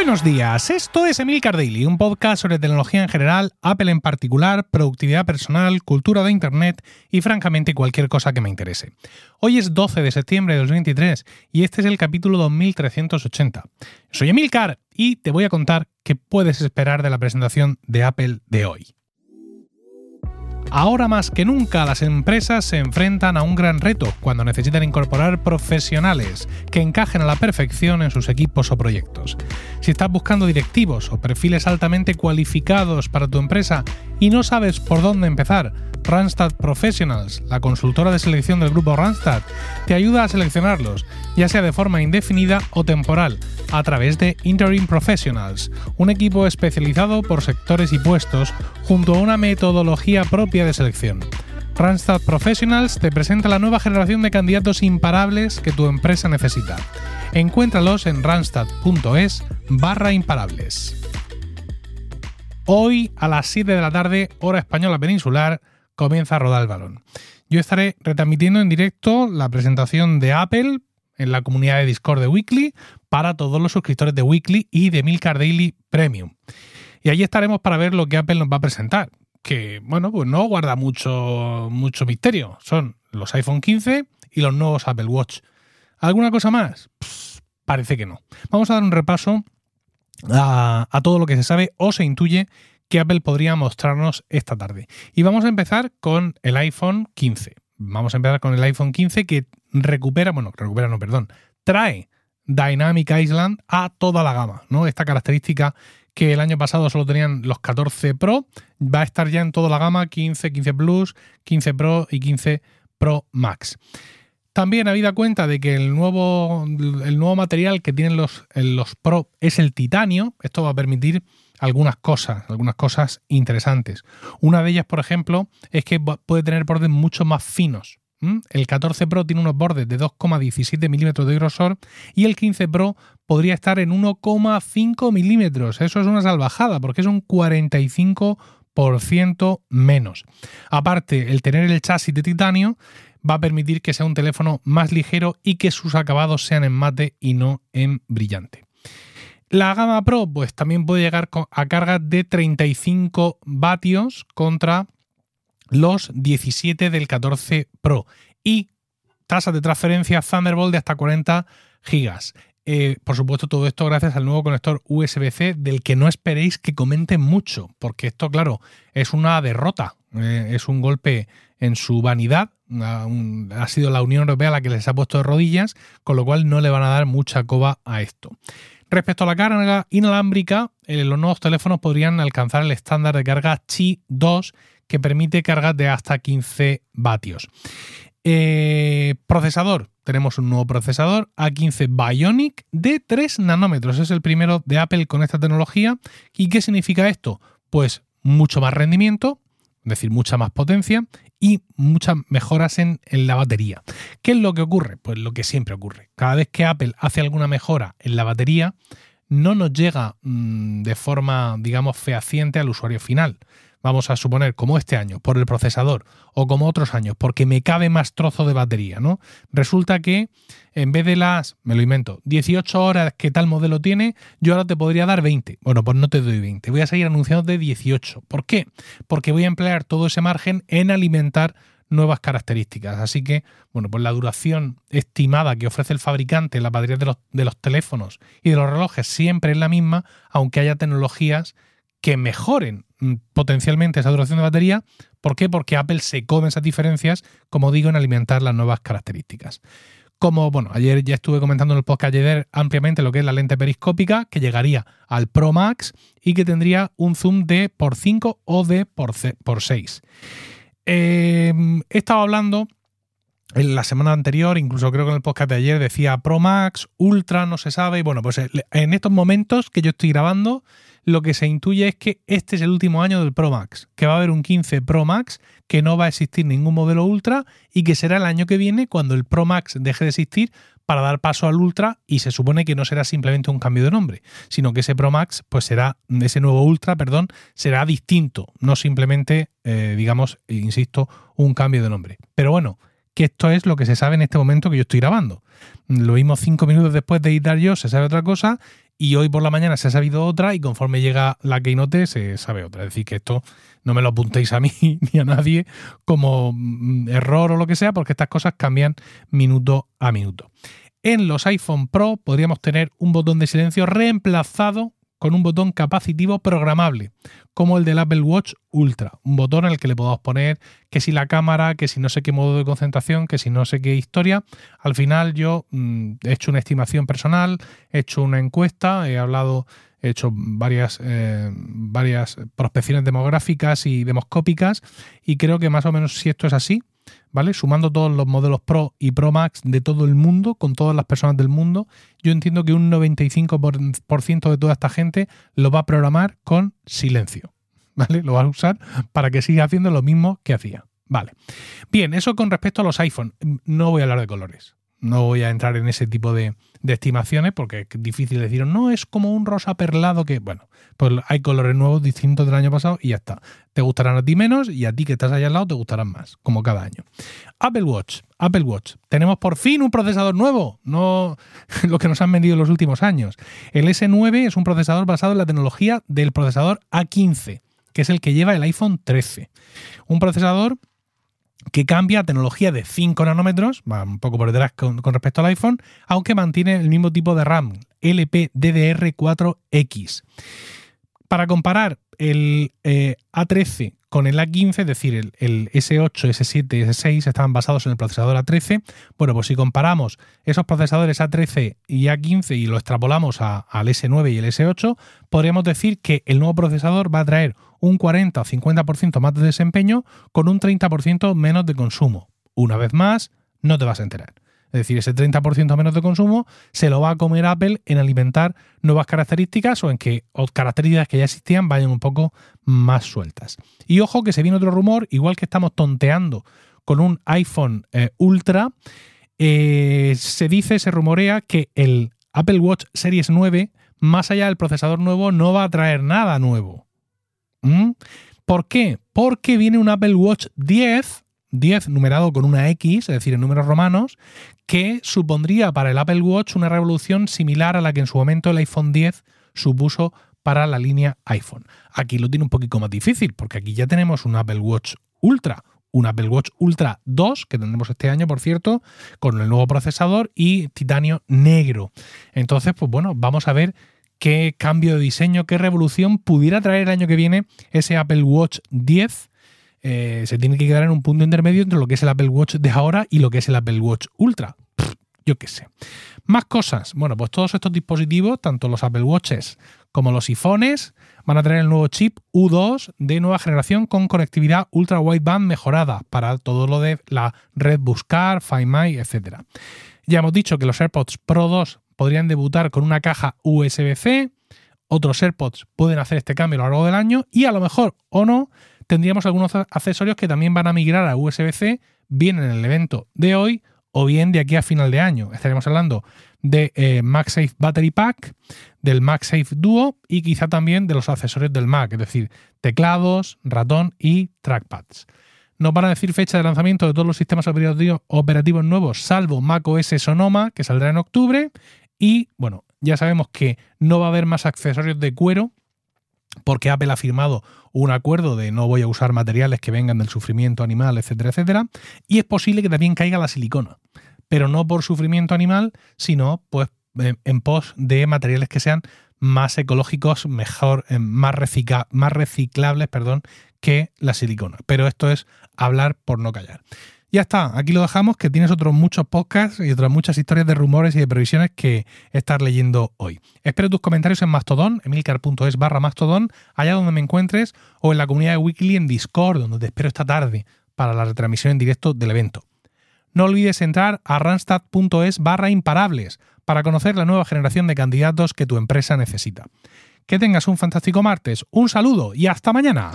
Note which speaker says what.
Speaker 1: Buenos días, esto es Emilcar Daily, un podcast sobre tecnología en general, Apple en particular, productividad personal, cultura de Internet y francamente cualquier cosa que me interese. Hoy es 12 de septiembre de 2023 y este es el capítulo 2380. Soy Emilcar y te voy a contar qué puedes esperar de la presentación de Apple de hoy. Ahora más que nunca las empresas se enfrentan a un gran reto cuando necesitan incorporar profesionales que encajen a la perfección en sus equipos o proyectos. Si estás buscando directivos o perfiles altamente cualificados para tu empresa y no sabes por dónde empezar, Randstad Professionals, la consultora de selección del grupo Randstad, te ayuda a seleccionarlos, ya sea de forma indefinida o temporal, a través de Interim Professionals, un equipo especializado por sectores y puestos junto a una metodología propia de selección. Randstad Professionals te presenta la nueva generación de candidatos imparables que tu empresa necesita. Encuéntralos en randstad.es barra imparables. Hoy a las 7 de la tarde, hora española peninsular, comienza a rodar el balón. Yo estaré retransmitiendo en directo la presentación de Apple en la comunidad de Discord de Weekly para todos los suscriptores de Weekly y de Milcar Daily Premium. Y allí estaremos para ver lo que Apple nos va a presentar, que bueno, pues no guarda mucho, mucho misterio. Son los iPhone 15 y los nuevos Apple Watch. ¿Alguna cosa más? parece que no. Vamos a dar un repaso a, a todo lo que se sabe o se intuye que Apple podría mostrarnos esta tarde. Y vamos a empezar con el iPhone 15. Vamos a empezar con el iPhone 15 que recupera, bueno, recupera, no, perdón, trae Dynamic Island a toda la gama, ¿no? Esta característica que el año pasado solo tenían los 14 Pro, va a estar ya en toda la gama 15, 15 Plus, 15 Pro y 15 Pro Max. También habida cuenta de que el nuevo, el nuevo material que tienen los, los Pro es el titanio, esto va a permitir algunas cosas, algunas cosas interesantes. Una de ellas, por ejemplo, es que puede tener bordes mucho más finos. El 14 Pro tiene unos bordes de 2,17 milímetros de grosor y el 15 Pro podría estar en 1,5 milímetros. Eso es una salvajada porque es un 45% menos. Aparte, el tener el chasis de titanio va a permitir que sea un teléfono más ligero y que sus acabados sean en mate y no en brillante. La gama Pro pues también puede llegar a cargas de 35 vatios contra los 17 del 14 Pro y tasa de transferencia Thunderbolt de hasta 40 gigas. Eh, por supuesto, todo esto gracias al nuevo conector USB-C del que no esperéis que comenten mucho, porque esto, claro, es una derrota, eh, es un golpe en su vanidad. ha sido la Unión Europea la que les ha puesto de rodillas, con lo cual no le van a dar mucha coba a esto. Respecto a la carga inalámbrica, eh, los nuevos teléfonos podrían alcanzar el estándar de carga Qi 2 que permite cargas de hasta 15 vatios. Eh, procesador, tenemos un nuevo procesador A15 Bionic de 3 nanómetros. Es el primero de Apple con esta tecnología. ¿Y qué significa esto? Pues mucho más rendimiento, es decir, mucha más potencia y muchas mejoras en, la batería. ¿Qué es lo que ocurre? Pues lo que siempre ocurre. Cada vez que Apple hace alguna mejora en la batería, no nos llega mm, de forma, digamos, fehaciente al usuario final vamos a suponer, como este año, por el procesador, o como otros años, porque me cabe más trozo de batería, ¿no? Resulta que en vez de las, me lo invento, 18 horas que tal modelo tiene, yo ahora te podría dar 20. Bueno, pues no te doy 20, voy a seguir anunciando de 18. ¿Por qué? Porque voy a emplear todo ese margen en alimentar nuevas características. Así que, bueno, pues la duración estimada que ofrece el fabricante en la batería de los, de los teléfonos y de los relojes siempre es la misma, aunque haya tecnologías que mejoren mm, potencialmente esa duración de batería. ¿Por qué? Porque Apple se come esas diferencias, como digo, en alimentar las nuevas características. Como, bueno, ayer ya estuve comentando en el podcast ayer ampliamente lo que es la lente periscópica, que llegaría al Pro Max y que tendría un zoom de por 5 o de por, por 6. Eh, he estado hablando en la semana anterior, incluso creo que en el podcast de ayer decía Pro Max, Ultra, no se sabe. Y bueno, pues eh, en estos momentos que yo estoy grabando, lo que se intuye es que este es el último año del Pro Max, que va a haber un 15 Pro Max, que no va a existir ningún modelo Ultra y que será el año que viene cuando el Pro Max deje de existir para dar paso al Ultra y se supone que no será simplemente un cambio de nombre, sino que ese Pro Max, pues será, ese nuevo Ultra, perdón, será distinto, no simplemente, eh, digamos, insisto, un cambio de nombre. Pero bueno, que esto es lo que se sabe en este momento que yo estoy grabando. Lo vimos cinco minutos después de editar yo, se sabe otra cosa, y hoy por la mañana se ha sabido otra, y conforme llega la Keynote se sabe otra. Es decir, que esto no me lo apuntéis a mí ni a nadie como mm, error o lo que sea, porque estas cosas cambian minuto a minuto. En los iPhone Pro podríamos tener un botón de silencio reemplazado con un botón capacitivo programable, como el del Apple Watch Ultra, un botón el que le podemos poner que si la cámara, que si no sé qué modo de concentración, que si no sé qué historia. Al final yo mm, he hecho una estimación personal, he hecho una encuesta, he hablado, he hecho varias, eh, varias prospecciones demográficas y demoscópicas y creo que más o menos si esto es así, ¿vale? Sumando todos los modelos Pro y Pro Max de todo el mundo, con todas las personas del mundo, yo entiendo que un 95% de toda esta gente lo va a programar con silencio, ¿vale? Lo va a usar para que siga haciendo lo mismo que hacía. Vale. Bien, eso con respecto a los iPhone. No voy a hablar de colores. No voy a entrar en ese tipo de, estimaciones porque es difícil decir, no, es como un rosa perlado que, bueno, pues hay colores nuevos distintos del año pasado y ya está. Te gustarán a ti menos y a ti que estás allá al lado te gustarán más, como cada año. Apple Watch, Apple Watch. Tenemos por fin un procesador nuevo, no lo que nos han vendido en los últimos años. El S9 es un procesador basado en la tecnología del procesador A15, que es el que lleva el iPhone 13. Un procesador que cambia a tecnología de 5 nanómetros, va un poco por detrás con, respecto al iPhone, aunque mantiene el mismo tipo de RAM, LPDDR4X. Para comparar el eh, A13 con el A15, es decir, el, S8, S7, S6 estaban basados en el procesador A13. Bueno, pues si comparamos esos procesadores A13 y A15 y lo extrapolamos al S9 y el S8, podríamos decir que el nuevo procesador va a traer un 40 o 50% más de desempeño con un 30% menos de consumo. Una vez más, no te vas a enterar. Es decir, ese 30% menos de consumo se lo va a comer Apple en alimentar nuevas características o en que características que ya existían vayan un poco más sueltas. Y ojo que se viene otro rumor, igual que estamos tonteando con un iPhone eh, Ultra, eh, se dice, se rumorea que el Apple Watch Series 9, más allá del procesador nuevo, no va a traer nada nuevo. ¿Mm? ¿Por qué? Porque viene un Apple Watch 10, 10 numerado con una X, es decir, en números romanos, que supondría para el Apple Watch una revolución similar a la que en su momento el iPhone 10 supuso para la línea iPhone. Aquí lo tiene un poquito más difícil, porque aquí ya tenemos un Apple Watch Ultra, un Apple Watch Ultra 2, que tendremos este año, por cierto, con el nuevo procesador y titanio negro. Entonces, pues bueno, vamos a ver qué cambio de diseño, qué revolución pudiera traer el año que viene ese Apple Watch 10. Eh, se tiene que quedar en un punto intermedio entre lo que es el Apple Watch de ahora y lo que es el Apple Watch Ultra. yo qué sé. Más cosas. Bueno, pues todos estos dispositivos, tanto los Apple Watches como los iPhones, van a tener el nuevo chip U2 de nueva generación con conectividad ultra wideband mejorada para todo lo de la red Buscar, Find My, etc. Ya hemos dicho que los AirPods Pro 2 podrían debutar con una caja USB-C, otros AirPods pueden hacer este cambio a lo largo del año y a lo mejor o no tendríamos algunos accesorios que también van a migrar a USB-C, bien en el evento de hoy o bien de aquí a final de año. Estaremos hablando de eh, MagSafe Battery Pack, del MagSafe Duo y quizá también de los accesorios del Mac, es decir, teclados, ratón y trackpads. Nos van a decir fecha de lanzamiento de todos los sistemas operativos nuevos, salvo macOS Sonoma, que saldrá en octubre, y bueno, ya sabemos que no va a haber más accesorios de cuero porque Apple ha firmado un acuerdo de no voy a usar materiales que vengan del sufrimiento animal, etcétera, etcétera. Y es posible que también caiga la silicona, pero no por sufrimiento animal, sino pues en pos de materiales que sean más ecológicos, mejor, eh, más, más reciclables, perdón, que la silicona. Pero esto es hablar por no callar. Ya está, aquí lo dejamos, que tienes otros muchos podcasts y otras muchas historias de rumores y de previsiones que estar leyendo hoy. Espero tus comentarios en Mastodon, emilcar.es barra Mastodon, allá donde me encuentres, o en la comunidad de Weekly en Discord, donde te espero esta tarde para la retransmisión en directo del evento. No olvides entrar a randstad.es barra imparables para conocer la nueva generación de candidatos que tu empresa necesita. Que tengas un fantástico martes, un saludo y hasta mañana.